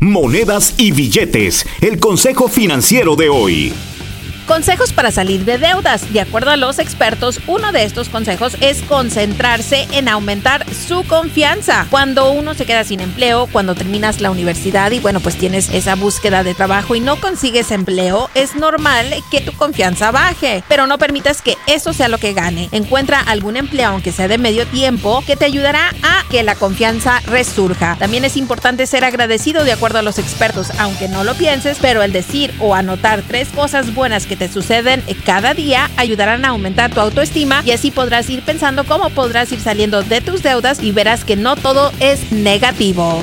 Monedas y billetes, el consejo financiero de hoy. Consejos para salir de deudas. De acuerdo a los expertos, uno de estos consejos es concentrarse en aumentar su confianza. Cuando uno se queda sin empleo, cuando terminas la universidad y bueno, pues tienes esa búsqueda de trabajo y no consigues empleo, es normal que tu confianza baje, pero no permitas que eso sea lo que gane. Encuentra algún empleo, aunque sea de medio tiempo, que te ayudará a que la confianza resurja. También es importante ser agradecido de acuerdo a los expertos, aunque no lo pienses, pero el decir o anotar tres cosas buenas que te suceden cada día ayudarán a aumentar tu autoestima y así podrás ir pensando cómo podrás ir saliendo de tus deudas y verás que no todo es negativo.